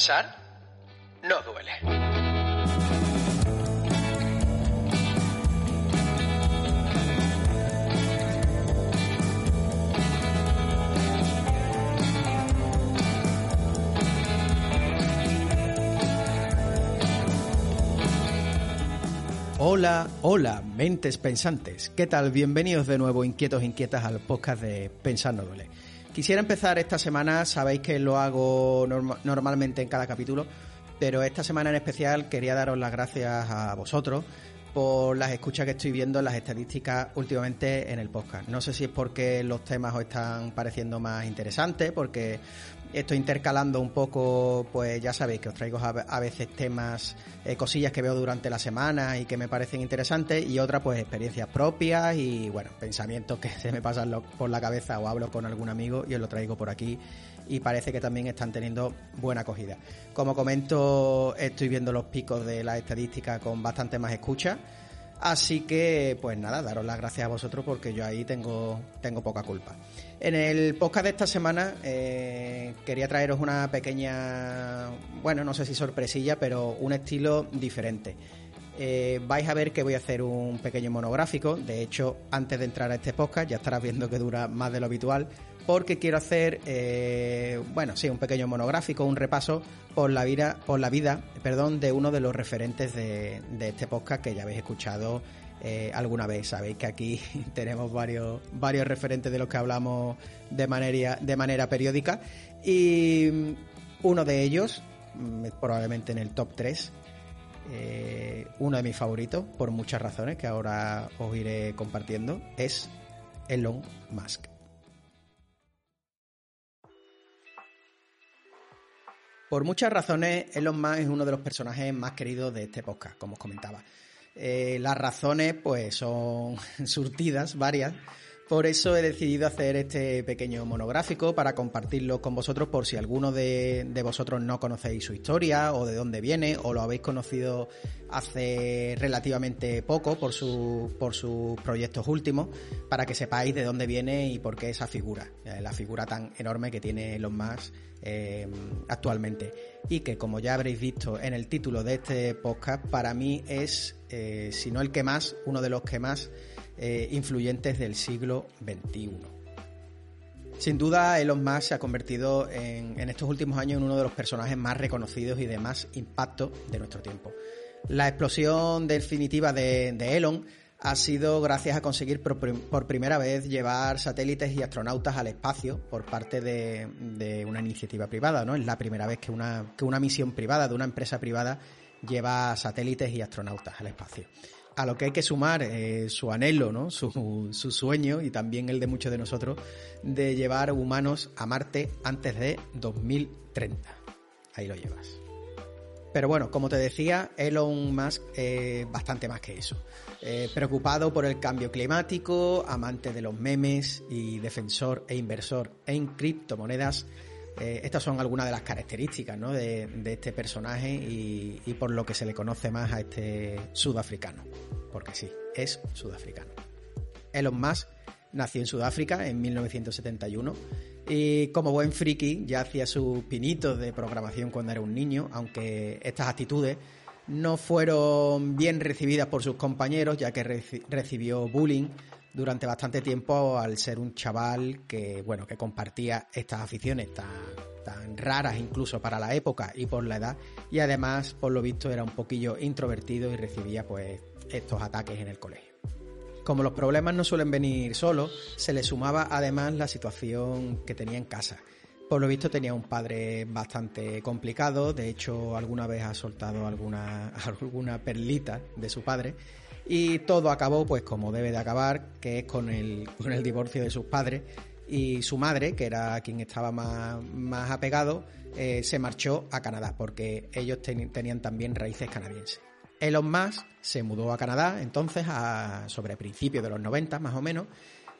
Pensar no duele. Hola, hola, mentes pensantes. ¿Qué tal? Bienvenidos de nuevo, inquietos, inquietas, al podcast de Pensar no duele. Quisiera empezar esta semana, sabéis que lo hago normalmente en cada capítulo, pero esta semana en especial quería daros las gracias a vosotros por las escuchas que estoy viendo en las estadísticas últimamente en el podcast. No sé si es porque los temas os están pareciendo más interesantes, porque estoy intercalando un poco, pues ya sabéis que os traigo a veces temas, eh, cosillas que veo durante la semana y que me parecen interesantes, y otras pues experiencias propias y bueno, pensamientos que se me pasan por la cabeza o hablo con algún amigo y os lo traigo por aquí y parece que también están teniendo buena acogida. Como comento, estoy viendo los picos de la estadística con bastante más escucha. Así que, pues nada, daros las gracias a vosotros porque yo ahí tengo, tengo poca culpa. En el podcast de esta semana eh, quería traeros una pequeña, bueno, no sé si sorpresilla, pero un estilo diferente. Eh, vais a ver que voy a hacer un pequeño monográfico. De hecho, antes de entrar a este podcast ya estarás viendo que dura más de lo habitual, porque quiero hacer, eh, bueno, sí, un pequeño monográfico, un repaso por la vida, por la vida, perdón, de uno de los referentes de, este podcast que ya habéis escuchado eh, alguna vez. Sabéis que aquí tenemos varios, varios referentes de los que hablamos de manera, de manera periódica y uno de ellos, mm, probablemente en el top 3, eh, uno de mis favoritos, por muchas razones que ahora os iré compartiendo, es Elon Musk. Por muchas razones, Elon Musk es uno de los personajes más queridos de este podcast, como os comentaba. Eh, las razones, pues, son surtidas, varias, por eso he decidido hacer este pequeño monográfico para compartirlo con vosotros por si alguno de, vosotros no conocéis su historia o de dónde viene o lo habéis conocido hace relativamente poco por, su, por sus proyectos últimos para que sepáis de dónde viene y por qué esa figura, eh, la figura tan enorme que tiene los más eh, actualmente. Y que como ya habréis visto en el título de este podcast para mí es, eh, si no el que más, uno de los que más eh, influyentes del siglo XXI. Sin duda, Elon Musk se ha convertido en, estos últimos años en uno de los personajes más reconocidos y de más impacto de nuestro tiempo. La explosión definitiva de, Elon ha sido gracias a conseguir por, primera vez llevar satélites y astronautas al espacio por parte de, una iniciativa privada, ¿no? Es la primera vez que una, que una misión privada de una empresa privada lleva satélites y astronautas al espacio a lo que hay que sumar eh, su anhelo, ¿no? Su, su, sueño y también el de muchos de nosotros de llevar humanos a Marte antes de 2030. Ahí lo llevas. Pero bueno, como te decía, Elon Musk es bastante más que eso. Eh, preocupado por el cambio climático, amante de los memes y defensor e inversor en criptomonedas, eh, estas son algunas de las características de, este personaje y, y, por lo que se le conoce más a este sudafricano. Porque sí, es sudafricano. Elon Musk nació en Sudáfrica en 1971 y como buen friki ya hacía sus pinitos de programación cuando era un niño, aunque estas actitudes no fueron bien recibidas por sus compañeros ya que recibió bullying durante bastante tiempo al ser un chaval que, bueno, que compartía estas aficiones tan, tan raras incluso para la época y por la edad y además, por lo visto, era un poquillo introvertido y recibía pues estos ataques en el colegio. Como los problemas no suelen venir solos, se le sumaba además la situación que tenía en casa. Por lo visto tenía un padre bastante complicado, de hecho alguna vez ha soltado alguna, alguna perlita de su padre y todo acabó pues como debe de acabar, que es con el, con el divorcio de sus padres y su madre, que era quien estaba más, más apegado, eh, se marchó a Canadá porque ellos tenían también raíces canadienses. Elon Musk se mudó a Canadá entonces sobre principios de los 90 más o menos,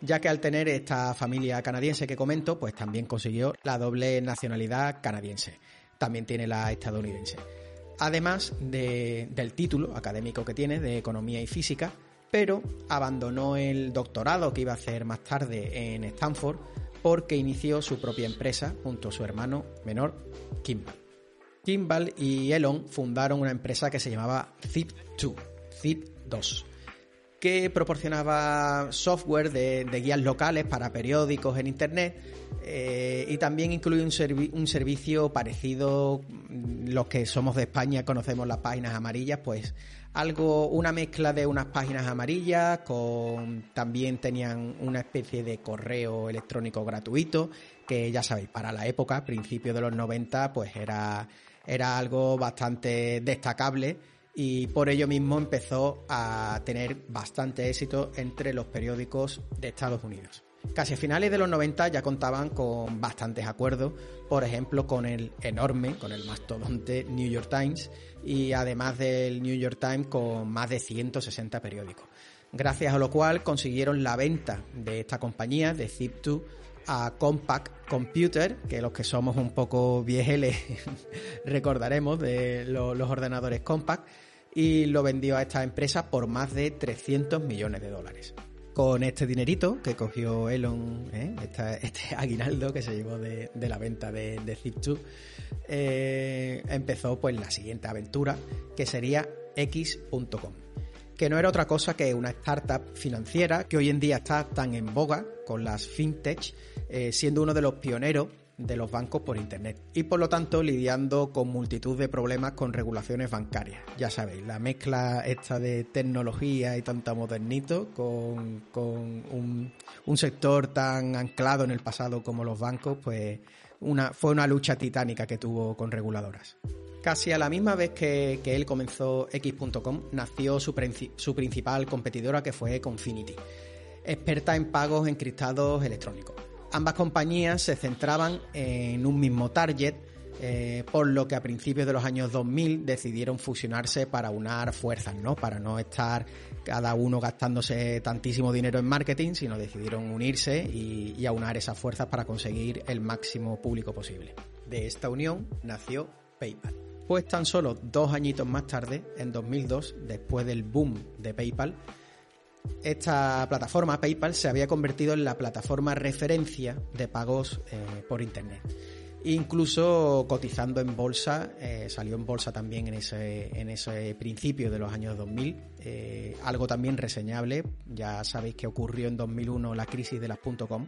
ya que al tener esta familia canadiense que comento, pues también consiguió la doble nacionalidad canadiense. También tiene la estadounidense además del título académico que tiene de Economía y Física, pero abandonó el doctorado que iba a hacer más tarde en Stanford porque inició su propia empresa junto a su hermano menor, Kimball. Kimball y Elon fundaron una empresa que se llamaba Zip2, Zip2, que proporcionaba software de, guías locales para periódicos en Internet eh, y también incluye un, un, servicio parecido, mm, los que somos de España conocemos las páginas amarillas, pues algo, una mezcla de unas páginas amarillas, con también tenían una especie de correo electrónico gratuito, que ya sabéis, para la época, principios de los 90, pues era, era algo bastante destacable y por ello mismo empezó a tener bastante éxito entre los periódicos de Estados Unidos. Casi a finales de los 90 ya contaban con bastantes acuerdos, por ejemplo con el enorme, con el mastodonte New York Times y además del New York Times con más de 160 periódicos. Gracias a lo cual consiguieron la venta de esta compañía, de Zip2, a Compact Computer, que los que somos un poco viejeles recordaremos de los ordenadores Compact, y lo vendió a esta empresa por más de 300 millones de dólares con este dinerito que cogió Elon, ¿eh? este aguinaldo que se llevó de, la venta de, Zip2, eh, empezó pues la siguiente aventura que sería X.com, que no era otra cosa que una startup financiera que hoy en día está tan en boga con las fintech, eh, siendo uno de los pioneros de los bancos por Internet y por lo tanto lidiando con multitud de problemas con regulaciones bancarias. Ya sabéis, la mezcla esta de tecnología y tanta modernito con, un, sector tan anclado en el pasado como los bancos, pues una, fue una lucha titánica que tuvo con reguladoras. Casi a la misma vez que, él comenzó X.com, nació su, su principal competidora que fue Confinity, experta en pagos encriptados electrónicos. Ambas compañías se centraban en un mismo target, eh, por lo que a principios de los años 2000 decidieron fusionarse para unar fuerzas, ¿no? Para no estar cada uno gastándose tantísimo dinero en marketing, sino decidieron unirse y, y aunar esas fuerzas para conseguir el máximo público posible. De esta unión nació PayPal. Pues tan solo dos añitos más tarde, en 2002, después del boom de PayPal, esta plataforma PayPal se había convertido en la plataforma referencia de pagos eh, por Internet. Incluso cotizando en bolsa, eh, salió en bolsa también en ese, en ese principio de los años 2000. Eh, algo también reseñable, ya sabéis que ocurrió en 2001 la crisis de las .com.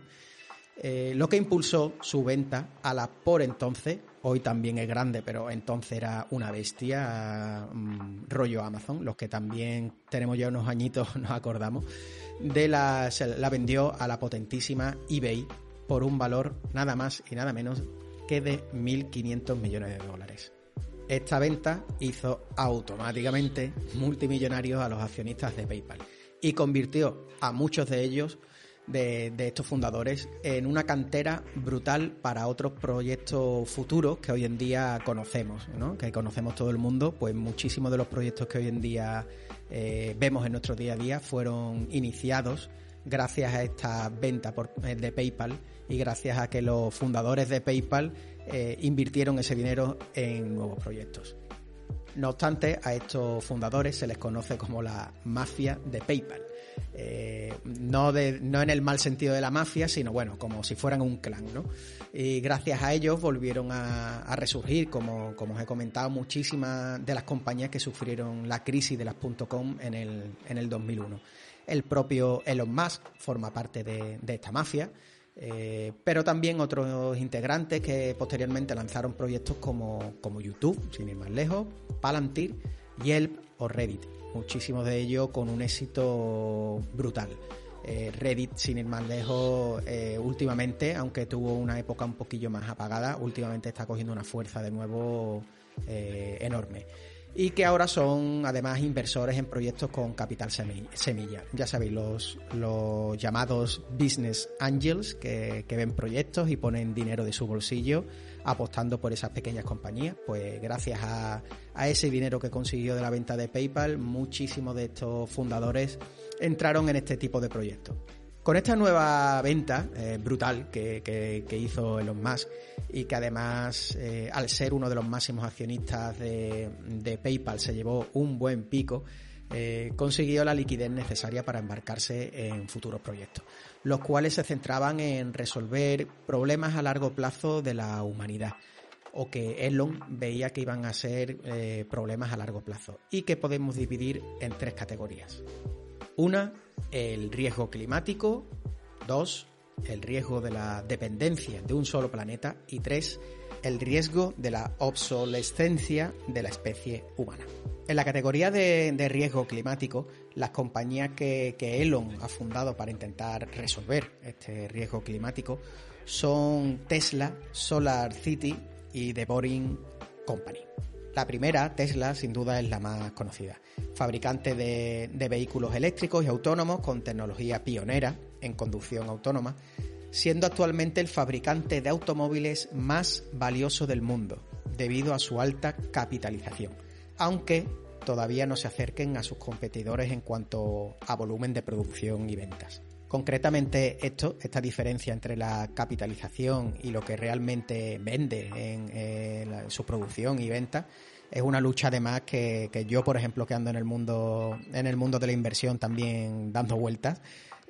Eh, lo que impulsó su venta a la por entonces, hoy también es grande, pero entonces era una bestia, mm, rollo Amazon, los que también tenemos ya unos añitos, nos acordamos, de la, la vendió a la potentísima eBay por un valor nada más y nada menos que de 1.500 millones de dólares. Esta venta hizo automáticamente multimillonarios a los accionistas de PayPal y convirtió a muchos de ellos de, estos fundadores en una cantera brutal para otros proyectos futuros que hoy en día conocemos, ¿no? que conocemos todo el mundo, pues muchísimos de los proyectos que hoy en día eh, vemos en nuestro día a día fueron iniciados gracias a esta venta eh, de PayPal y gracias a que los fundadores de PayPal eh, invirtieron ese dinero en nuevos proyectos. No obstante, a estos fundadores se les conoce como la mafia de PayPal eh, no, de, no en el mal sentido de la mafia, sino bueno, como si fueran un clan, ¿no? Y gracias a ellos volvieron a, resurgir, como, como, os he comentado, muchísimas de las compañías que sufrieron la crisis de las .com en el, en el 2001. El propio Elon Musk forma parte de, esta mafia, eh, pero también otros integrantes que posteriormente lanzaron proyectos como, como YouTube, sin ir más lejos, Palantir, Yelp o Reddit muchísimos de ellos con un éxito brutal. Eh, Reddit, sin ir más lejos, eh, últimamente, aunque tuvo una época un poquillo más apagada, últimamente está cogiendo una fuerza de nuevo enorme y que ahora son además inversores en proyectos con capital semilla. Ya sabéis, los, los llamados business angels que, ven proyectos y ponen dinero de su bolsillo apostando por esas pequeñas compañías. Pues gracias a, a ese dinero que consiguió de la venta de PayPal, muchísimos de estos fundadores entraron en este tipo de proyectos. Con esta nueva venta eh, brutal que, hizo Elon Musk y que además, eh, al ser uno de los máximos accionistas de, PayPal, se llevó un buen pico, eh, consiguió la liquidez necesaria para embarcarse en futuros proyectos, los cuales se centraban en resolver problemas a largo plazo de la humanidad o que Elon veía que iban a ser problemas a largo plazo y que podemos dividir en tres categorías. Una, el riesgo climático. Dos, el riesgo de la dependencia de un solo planeta. Y tres, el riesgo de la obsolescencia de la especie humana. En la categoría de, riesgo climático, las compañías que, Elon ha fundado para intentar resolver este riesgo climático son Tesla, Solar City y The Boring Company. La primera, Tesla, sin duda es la más conocida. Fabricante de, vehículos eléctricos y autónomos con tecnología pionera en conducción autónoma, siendo actualmente el fabricante de automóviles más valioso del mundo, debido a su alta capitalización, aunque todavía no se acerquen a sus competidores en cuanto a volumen de producción y ventas. Concretamente esto, esta diferencia entre la capitalización y lo que realmente vende en, su producción y venta es una lucha además que, que, yo, por ejemplo, que ando en el mundo, en el mundo de la inversión también dando vueltas,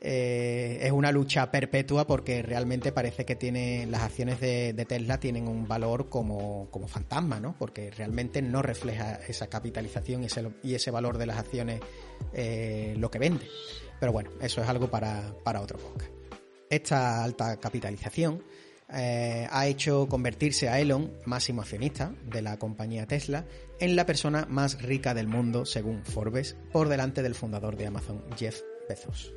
eh, es una lucha perpetua porque realmente parece que tiene las acciones de, Tesla tienen un valor como, fantasma, ¿no? Porque realmente no refleja esa capitalización y ese, y ese valor de las acciones eh, lo que vende. Pero bueno, eso es algo para, otro podcast. Esta alta capitalización eh, ha hecho convertirse a Elon, máximo accionista de la compañía Tesla, en la persona más rica del mundo, según Forbes, por delante del fundador de Amazon, Jeff Bezos.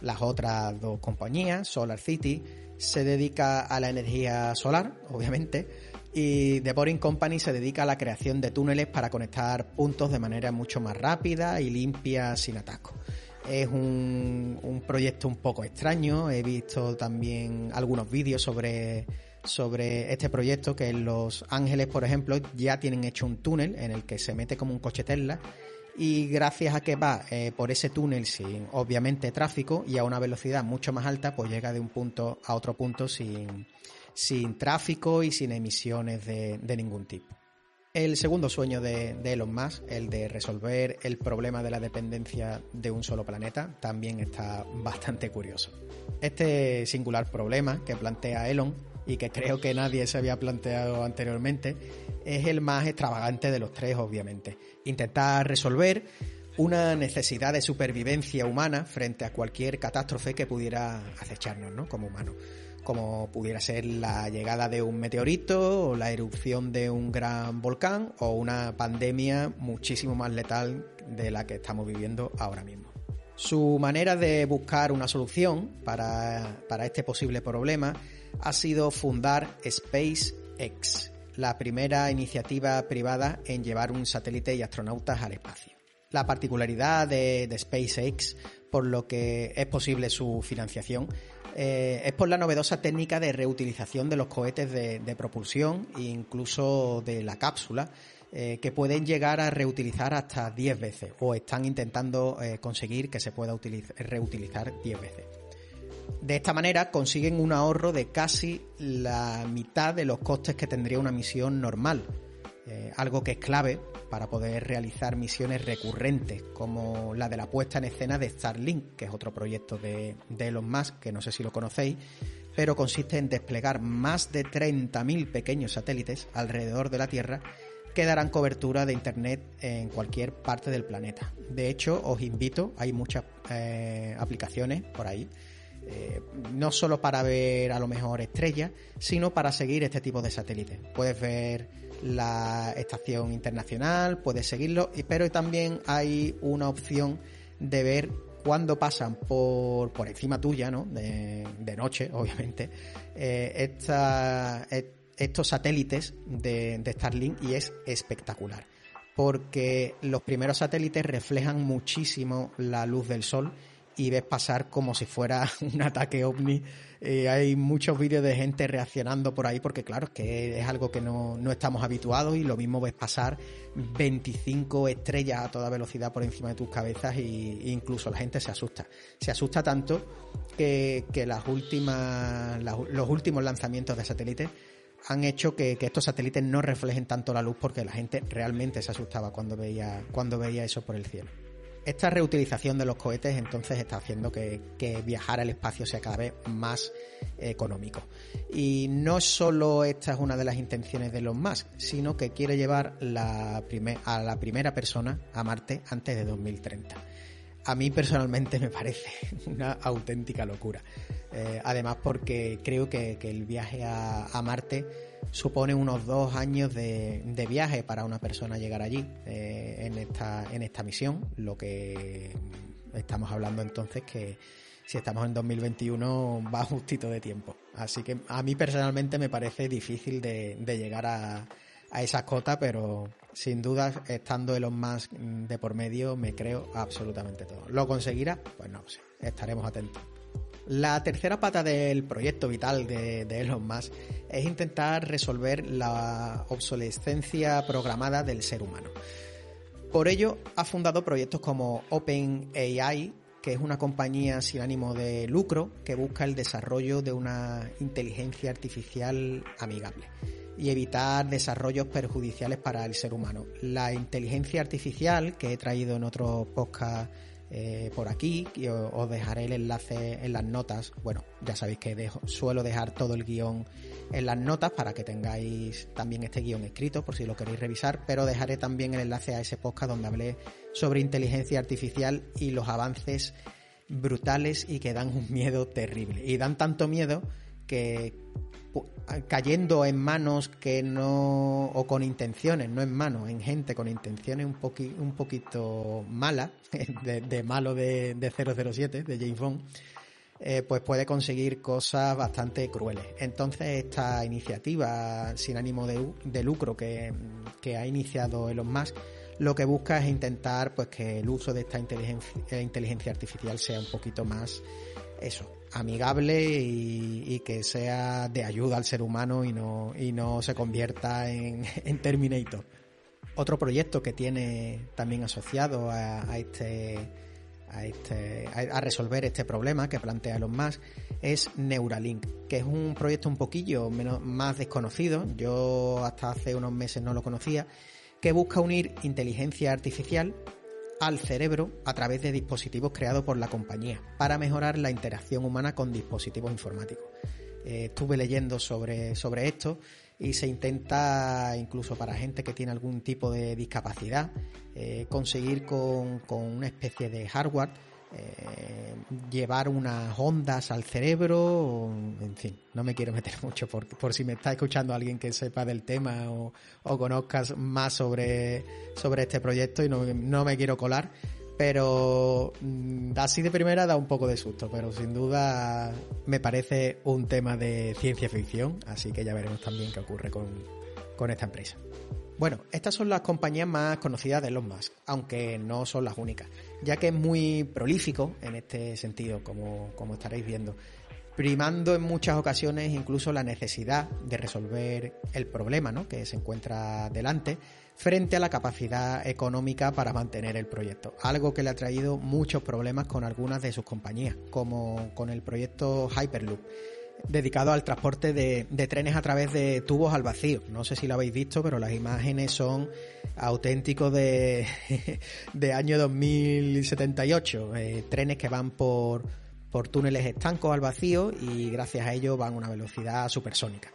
Las otras dos compañías, Solar City, se dedica a la energía solar, obviamente, y The Boring Company se dedica a la creación de túneles para conectar puntos de manera mucho más rápida y limpia sin atasco. Es un, un proyecto un poco extraño, he visto también algunos vídeos sobre, sobre este proyecto que en Los Ángeles, por ejemplo, ya tienen hecho un túnel en el que se mete como un coche Tesla y gracias a que va eh, por ese túnel sin obviamente tráfico y a una velocidad mucho más alta, pues llega de un punto a otro punto sin, sin tráfico y sin emisiones de, ningún tipo. El segundo sueño de, Elon Musk, el de resolver el problema de la dependencia de un solo planeta, también está bastante curioso. Este singular problema que plantea Elon y que creo que nadie se había planteado anteriormente, es el más extravagante de los tres, obviamente. Intentar resolver una necesidad de supervivencia humana frente a cualquier catástrofe que pudiera acecharnos, ¿no? Como humanos. Como pudiera ser la llegada de un meteorito, o la erupción de un gran volcán, o una pandemia muchísimo más letal de la que estamos viviendo ahora mismo. Su manera de buscar una solución para, para este posible problema ha sido fundar SpaceX, la primera iniciativa privada en llevar un satélite y astronautas al espacio. La particularidad de, SpaceX, por lo que es posible su financiación, eh, es por la novedosa técnica de reutilización de los cohetes de, propulsión e incluso de la cápsula, eh, que pueden llegar a reutilizar hasta 10 veces o están intentando eh, conseguir que se pueda reutilizar 10 veces. De esta manera consiguen un ahorro de casi la mitad de los costes que tendría una misión normal, algo que es clave para poder realizar misiones recurrentes como la de la puesta en escena de Starlink, que es otro proyecto de, de Elon Musk, que no sé si lo conocéis, pero consiste en desplegar más de 30.000 pequeños satélites alrededor de la Tierra que darán cobertura de Internet en cualquier parte del planeta. De hecho, os invito, hay muchas eh, aplicaciones por ahí eh, no solo para ver a lo mejor estrellas, sino para seguir este tipo de satélites. Puedes ver la estación internacional, puedes seguirlo, pero también hay una opción de ver cuando pasan por, por encima tuya, ¿no? De, noche, obviamente, eh, estos satélites de, de Starlink y es espectacular porque los primeros satélites reflejan muchísimo la luz del sol y ves pasar como si fuera un ataque ovni. Eh, hay muchos vídeos de gente reaccionando por ahí porque claro, es que es algo que no, estamos habituados y lo mismo ves pasar 25 estrellas a toda velocidad por encima de tus cabezas e incluso la gente se asusta. Se asusta tanto que, las últimas, los últimos lanzamientos de satélites han hecho que, que, estos satélites no reflejen tanto la luz porque la gente realmente se asustaba cuando veía, cuando veía eso por el cielo. Esta reutilización de los cohetes entonces está haciendo que, viajar al espacio sea cada vez más económico. Y no solo esta es una de las intenciones de Elon Musk, sino que quiere llevar la a la primera persona a Marte antes de 2030 a mí personalmente me parece una auténtica locura. Eh, además porque creo que, el viaje a, Marte supone unos dos años de, viaje para una persona llegar allí eh, en, esta, en esta misión, lo que estamos hablando entonces que si estamos en 2021 va justito de tiempo. Así que a mí personalmente me parece difícil de, llegar a, a esa cota, pero sin duda, estando Elon Musk de por medio, me creo absolutamente todo. ¿Lo conseguirá? Pues no sé, estaremos atentos. La tercera pata del proyecto vital de, Elon Musk es intentar resolver la obsolescencia programada del ser humano. Por ello, ha fundado proyectos como OpenAI, que es una compañía sin ánimo de lucro que busca el desarrollo de una inteligencia artificial amigable y evitar desarrollos perjudiciales para el ser humano. La inteligencia artificial, que he traído en otros podcast eh, por aquí, y os dejaré el enlace en las notas. Bueno, ya sabéis que suelo dejar todo el guion en las notas para que tengáis también este guion escrito por si lo queréis revisar, pero dejaré también el enlace a ese podcast donde hablé sobre inteligencia artificial y los avances brutales y que dan un miedo terrible. Y dan tanto miedo que cayendo en manos que no, o con intenciones, no en manos, en gente con intenciones un, un poquito malas, de, malo de, 007, de James Bond, eh, pues puede conseguir cosas bastante crueles. Entonces esta iniciativa sin ánimo de, lucro que, que, ha iniciado Elon Musk, lo que busca es intentar pues que el uso de esta inteligencia, inteligencia artificial sea un poquito más eso, amigable y, que sea de ayuda al ser humano y no, y no se convierta en, Terminator. Otro proyecto que tiene también asociado a, este a, este, a, resolver este problema que plantea Elon Musk es Neuralink, que es un proyecto un poquillo menos, más desconocido, yo hasta hace unos meses no lo conocía, que busca unir inteligencia artificial al cerebro a través de dispositivos creados por la compañía para mejorar la interacción humana con dispositivos informáticos. Eh, estuve leyendo sobre, sobre esto y se intenta, incluso para gente que tiene algún tipo de discapacidad, eh, conseguir con, con una especie de hardware eh, llevar unas ondas al cerebro, en fin, no me quiero meter mucho por, si me está escuchando alguien que sepa del tema o, o conozcas más sobre, sobre este proyecto y no, no me quiero colar, pero mm, así de primera da un poco de susto, pero sin duda me parece un tema de ciencia ficción, así que ya veremos también qué ocurre con, con esta empresa. Bueno, estas son las compañías más conocidas de Elon Musk, aunque no son las únicas, ya que es muy prolífico en este sentido, como, como estaréis viendo, primando en muchas ocasiones incluso la necesidad de resolver el problema ¿no? que se encuentra delante frente a la capacidad económica para mantener el proyecto, algo que le ha traído muchos problemas con algunas de sus compañías, como con el proyecto Hyperloop dedicado al transporte de, trenes a través de tubos al vacío. No sé si lo habéis visto, pero las imágenes son auténticos de, año 2078. Eh, trenes que van por, por túneles estancos al vacío y gracias a ello van a una velocidad supersónica.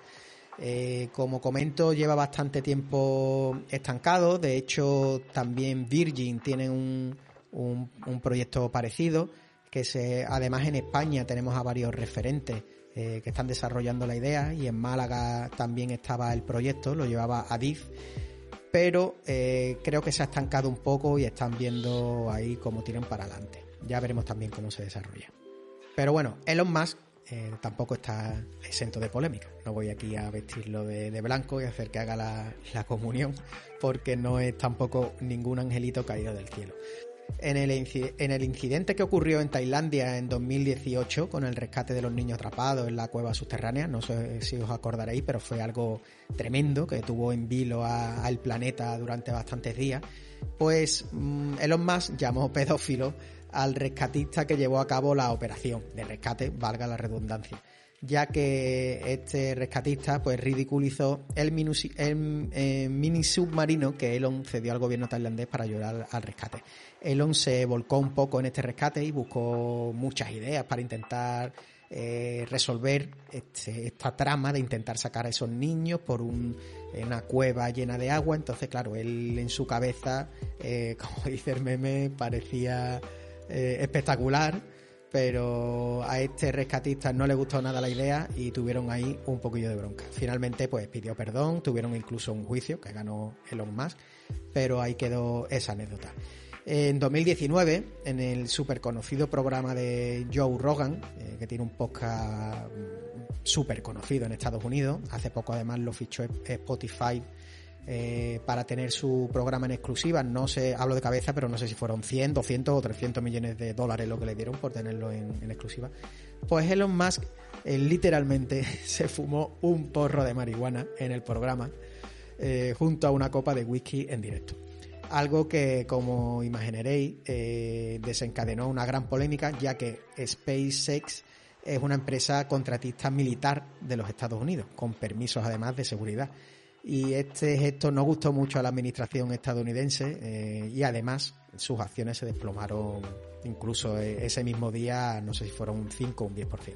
Eh, como comento, lleva bastante tiempo estancado. De hecho, también Virgin tiene un, un, un proyecto parecido. Que se, además en España tenemos a varios referentes eh, que están desarrollando la idea y en Málaga también estaba el proyecto, lo llevaba Adif, pero eh, creo que se ha estancado un poco y están viendo ahí cómo tiran para adelante. Ya veremos también cómo se desarrolla. Pero bueno, Elon Musk eh, tampoco está exento de polémica. No voy aquí a vestirlo de, blanco y hacer que haga la, comunión, porque no es tampoco ningún angelito caído del cielo en el, en el incidente que ocurrió en Tailandia en 2018 con el rescate de los niños atrapados en la cueva subterránea, no sé si os acordaréis, pero fue algo tremendo que tuvo en vilo al planeta durante bastantes días, pues mm, Elon Musk llamó pedófilo al rescatista que llevó a cabo la operación de rescate, valga la redundancia. Ya que este rescatista pues ridiculizó el, eh, mini submarino que Elon cedió al gobierno tailandés para ayudar al rescate. Elon se volcó un poco en este rescate y buscó muchas ideas para intentar eh, resolver este, esta trama de intentar sacar a esos niños por una cueva llena de agua. Entonces, claro, él en su cabeza, eh, como dice el meme, parecía espectacular pero a este rescatista no le gustó nada la idea y tuvieron ahí un poquillo de bronca. Finalmente, pues pidió perdón, tuvieron incluso un juicio que ganó Elon Musk, pero ahí quedó esa anécdota. En 2019, en el súper conocido programa de Joe Rogan, eh, que tiene un podcast súper conocido en Estados Unidos, hace poco además lo fichó Spotify eh, para tener su programa en exclusiva. No sé, hablo de cabeza, pero no sé si fueron 100, 200 o 300 millones de dólares lo que le dieron por tenerlo en, exclusiva. Pues Elon Musk eh, literalmente se fumó un porro de marihuana en el programa eh, junto a una copa de whisky en directo. Algo que, como imaginaréis, desencadenó una gran polémica, ya que SpaceX es una empresa contratista militar de los Estados Unidos, con permisos además de seguridad y este gesto no gustó mucho a la administración estadounidense eh, y además sus acciones se desplomaron incluso e-, ese mismo día, no sé si fueron un 5 o un 10%.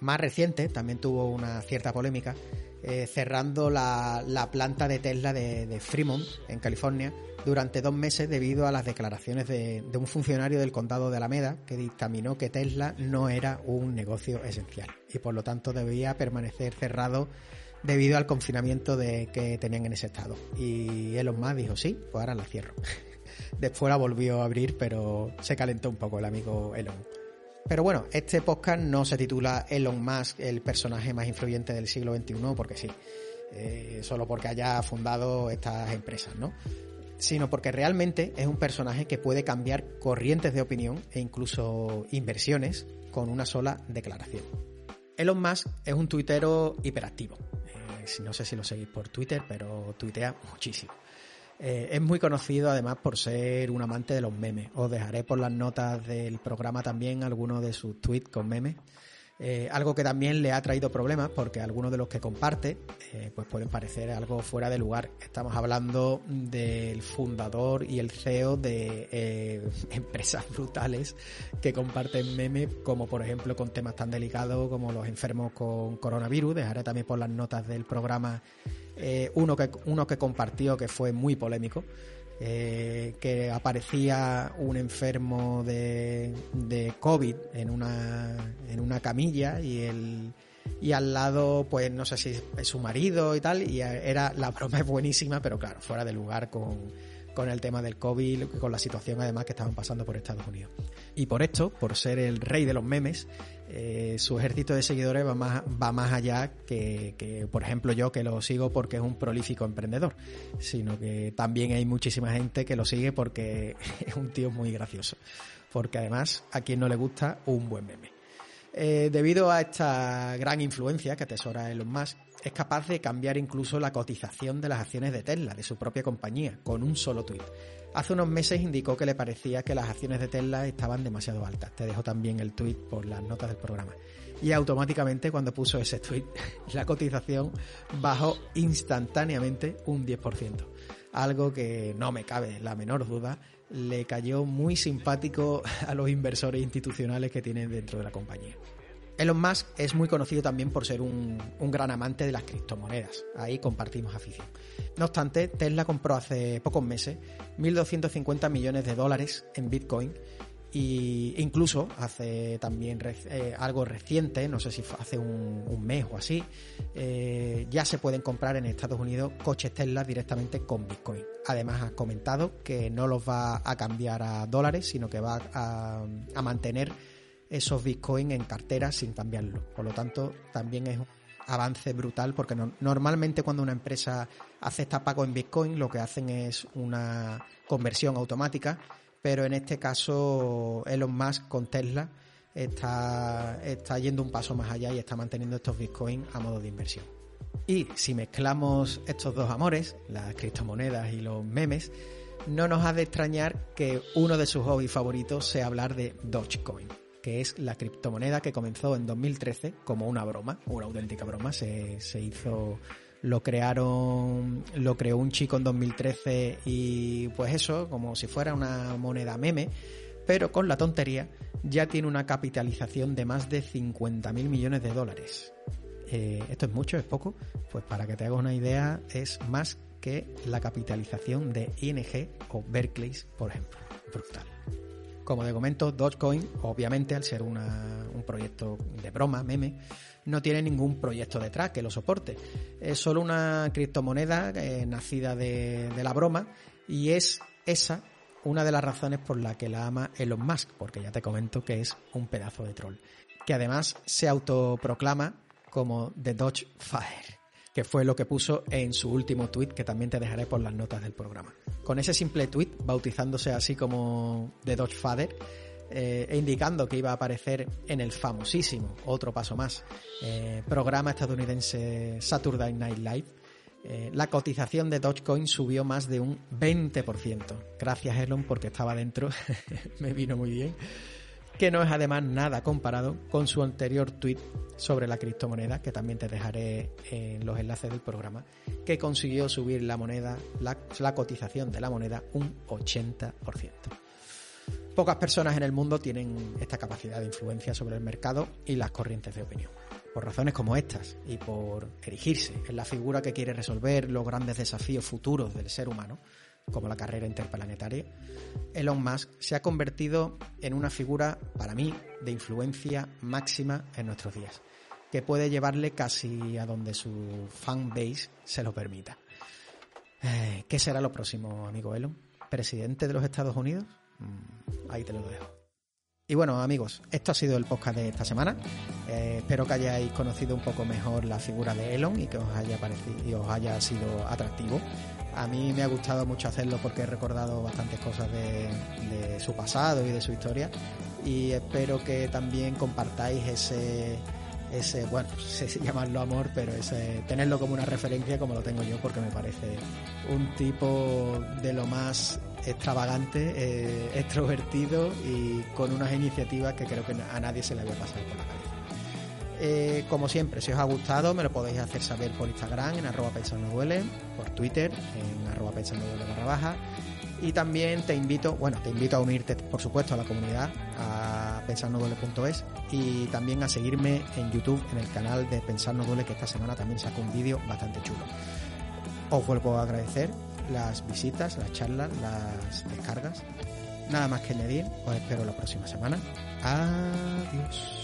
Más reciente, también tuvo una cierta polémica, eh, cerrando la, planta de Tesla de, Fremont, en California, durante dos meses debido a las declaraciones de, de un funcionario del condado de Alameda que dictaminó que Tesla no era un negocio esencial y por lo tanto debía permanecer cerrado debido al confinamiento de, que tenían en ese estado. Y Elon Musk dijo, sí, pues ahora la cierro. Después la volvió a abrir, pero se calentó un poco el amigo Elon. Pero bueno, este podcast no se titula Elon Musk, el personaje más influyente del siglo XXI, porque sí, eh, solo porque haya fundado estas empresas, ¿no? Sino porque realmente es un personaje que puede cambiar corrientes de opinión e incluso inversiones con una sola declaración. Elon Musk es un tuitero hiperactivo no sé si lo seguís por Twitter, pero tuitea muchísimo. Eh, es muy conocido además por ser un amante de los memes. Os dejaré por las notas del programa también algunos de sus tweets con memes. Eh, algo que también le ha traído problemas porque algunos de los que comparte eh, pues pueden parecer algo fuera de lugar. Estamos hablando del fundador y el CEO de eh, empresas brutales que comparten memes como por ejemplo con temas tan delicados como los enfermos con coronavirus. Dejaré también por las notas del programa uno, que, uno que compartió que fue muy polémico eh, que aparecía un enfermo de, de COVID en una, en una camilla y el y al lado, pues no sé si es su marido y tal, y era, la broma es buenísima, pero claro, fuera de lugar con, con el tema del COVID, con la situación además que estaban pasando por Estados Unidos. Y por esto, por ser el rey de los memes, eh, su ejército de seguidores va más, va más allá que, por ejemplo, yo que lo sigo porque es un prolífico emprendedor, sino que también hay muchísima gente que lo sigue porque es un tío muy gracioso. Porque además, a quien no le gusta un buen meme. Eh, debido a esta gran influencia que atesora Elon Musk, es capaz de cambiar incluso la cotización de las acciones de Tesla, de su propia compañía, con un solo tuit. Hace unos meses indicó que le parecía que las acciones de Tesla estaban demasiado altas. Te dejo también el tuit por las notas del programa. Y automáticamente cuando puso ese tuit, la cotización bajó instantáneamente un 10%. Algo que no me cabe la menor duda, le cayó muy simpático a los inversores institucionales que tienen dentro de la compañía. Elon Musk es muy conocido también por ser un, gran amante de las criptomonedas. Ahí compartimos afición. No obstante, Tesla compró hace pocos meses 1.250 millones de dólares en Bitcoin e incluso hace también eh, algo reciente, no sé si hace un, mes o así, eh, ya se pueden comprar en Estados Unidos coches Tesla directamente con Bitcoin. Además ha comentado que no los va a cambiar a dólares, sino que va a, a mantener esos bitcoins en cartera sin cambiarlo. Por lo tanto, también es un avance brutal porque normalmente cuando una empresa acepta pago en bitcoin lo que hacen es una conversión automática, pero en este caso Elon Musk con Tesla está, está yendo un paso más allá y está manteniendo estos bitcoins a modo de inversión. Y si mezclamos estos dos amores, las criptomonedas y los memes, no nos ha de extrañar que uno de sus hobbies favoritos sea hablar de Dogecoin. Que es la criptomoneda que comenzó en 2013 como una broma, una auténtica broma. Se, se hizo, lo crearon, lo creó un chico en 2013 y pues eso, como si fuera una moneda meme, pero con la tontería ya tiene una capitalización de más de 50 mil millones de dólares. Eh, ¿Esto es mucho? ¿Es poco? Pues para que te hagas una idea, es más que la capitalización de ING o Berkeley, por ejemplo. Brutal. Como te comento, Dogecoin, obviamente, al ser un proyecto de broma, meme, no tiene ningún proyecto detrás que lo soporte. Es solo una criptomoneda eh, nacida de, de la broma y es esa una de las razones por la que la ama Elon Musk, porque ya te comento que es un pedazo de troll, que además se autoproclama como The Dodge Father, que fue lo que puso en su último tweet, que también te dejaré por las notas del programa. Con ese simple tweet, bautizándose así como The Dodge Father, eh, e indicando que iba a aparecer en el famosísimo, otro paso más, eh, programa estadounidense Saturday Night Live, eh, la cotización de Dogecoin subió más de un 20%. Gracias Elon porque estaba dentro, me vino muy bien que no es además nada comparado con su anterior tweet sobre la criptomoneda, que también te dejaré en los enlaces del programa, que consiguió subir la moneda, la, cotización de la moneda un 80%. Pocas personas en el mundo tienen esta capacidad de influencia sobre el mercado y las corrientes de opinión. Por razones como estas y por erigirse en la figura que quiere resolver los grandes desafíos futuros del ser humano, como la carrera interplanetaria, Elon Musk se ha convertido en una figura, para mí, de influencia máxima en nuestros días, que puede llevarle casi a donde su fanbase se lo permita. Eh, ¿Qué será lo próximo, amigo Elon? ¿Presidente de los Estados Unidos? Mm, ahí te lo dejo. Y bueno, amigos, esto ha sido el podcast de esta semana. Eh, espero que hayáis conocido un poco mejor la figura de Elon y que os haya parecido y os haya sido atractivo. A mí me ha gustado mucho hacerlo porque he recordado bastantes cosas de, su pasado y de su historia y espero que también compartáis ese, ese bueno, sé si llamarlo amor, pero ese tenerlo como una referencia como lo tengo yo porque me parece un tipo de lo más extravagante, eh, extrovertido y con unas iniciativas que creo que a nadie se le había pasado por la cabeza. Eh, como siempre, si os ha gustado, me lo podéis hacer saber por Instagram, en arroba duele, por Twitter, en arroba duele barra baja. Y también te invito, bueno, te invito a unirte, por supuesto, a la comunidad, a pensarnoduele.es y también a seguirme en YouTube, en el canal de Pensar No Duele, que esta semana también saco un vídeo bastante chulo. Os vuelvo a agradecer las visitas, las charlas, las descargas. Nada más que añadir, os espero la próxima semana. Adiós.